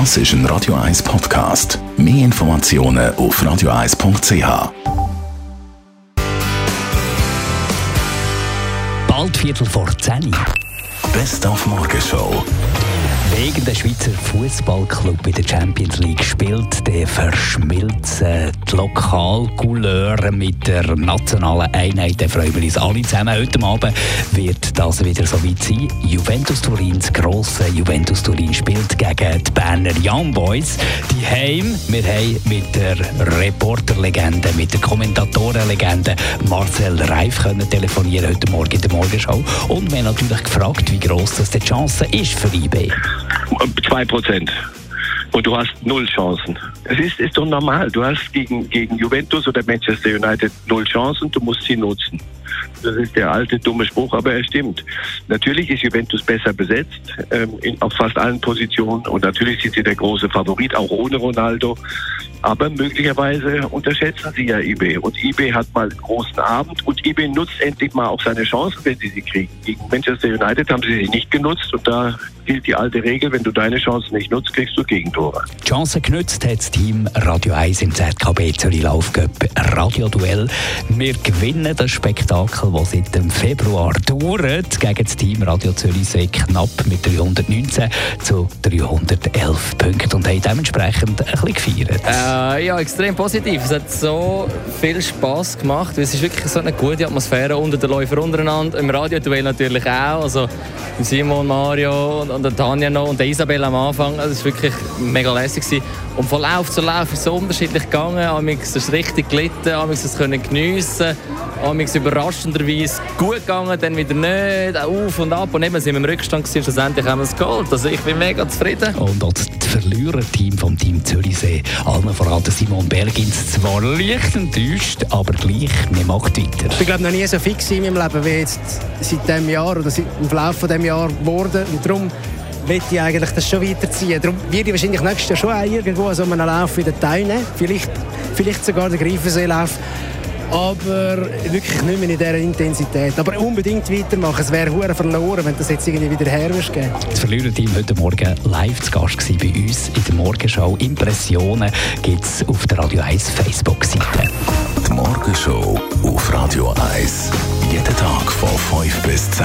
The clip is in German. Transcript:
Das ist ein Radio 1 Podcast. Mehr Informationen auf radio1.ch. Bald Viertel vor 10 Uhr. Best auf Morgenshow. Wegen der Schweizer Fußballclub in der Champions League spielt, der verschmilzen die Lokalcouleur mit der nationalen Einheit. Da freuen wir uns alle zusammen. Heute Abend wird das wieder so weit sein. Juventus Turin, das grosse Juventus Turin, spielt gegen die Berner Young Boys. Heim. Wir haben mit der Reporterlegende, mit der Kommentatorenlegende Marcel Reif können telefonieren heute Morgen in der Morgenshow. Und wir haben natürlich gefragt, wie gross das die Chance ist für IB. Zwei Prozent. Und du hast null Chancen. Es ist, ist doch normal. Du hast gegen, gegen Juventus oder Manchester United null Chancen, du musst sie nutzen. Das ist der alte dumme Spruch, aber er stimmt. Natürlich ist Juventus besser besetzt ähm, in, auf fast allen Positionen und natürlich sind sie der große Favorit, auch ohne Ronaldo. Aber möglicherweise unterschätzen sie ja eBay. Und eBay hat mal einen großen Abend und eBay nutzt endlich mal auch seine Chancen, wenn sie sie kriegen. Gegen Manchester United haben sie sie nicht genutzt und da gilt die alte Regel, wenn du deine Chancen nicht nutzt, kriegst du Die Chance genützt hat das Team Radio 1 im ZKB Zürich Laufcup Radioduell. Wir gewinnen das Spektakel, das seit dem Februar dauert. Gegen das Team Radio Zürich sehr knapp mit 319 zu 311 Punkten und haben dementsprechend ein bisschen gefeiert. Äh, ja, extrem positiv. Es hat so viel Spass gemacht. Es ist wirklich so eine gute Atmosphäre unter den Läufern untereinander. Im Radioduell natürlich auch. Also Simon, Mario und der Tanja noch und Isabel am Anfang. Also, es war wirklich mega lässig. Und von Lauf zu Lauf ist es so unterschiedlich gegangen. Amix ist es richtig gelitten, amix es können geniessen, amix überraschenderweise gut gegangen, dann wieder nicht, auf und ab. Und eben sind wir im Rückstand gewesen, schlussendlich haben wir es geholt. Also ich bin mega zufrieden. Und auch das Verliererteam vom Team Zürichsee, allen voran Simon Bergins, zwar leicht enttäuscht, aber gleich, wir macht weiter. Ich glaube noch nie so fix in meinem Leben wie jetzt seit diesem Jahr oder seit im Verlauf von diesem Jahr geworden. Und darum möchte ich eigentlich das schon weiterziehen. Darum werde ich wahrscheinlich nächstes Jahr schon auch irgendwo so einen Lauf wieder teilnehmen. Vielleicht, vielleicht sogar den Greifenseelauf. Aber wirklich nicht mehr in dieser Intensität. Aber unbedingt weitermachen. Es wäre hure verloren, wenn das jetzt irgendwie wieder her geben. Das Verliererteam heute Morgen live zu Gast bei uns in der Morgenshow. Impressionen gibt es auf der Radio 1 Facebook-Seite. Die Morgenshow auf Radio 1. Jeden Tag von 5 bis 10.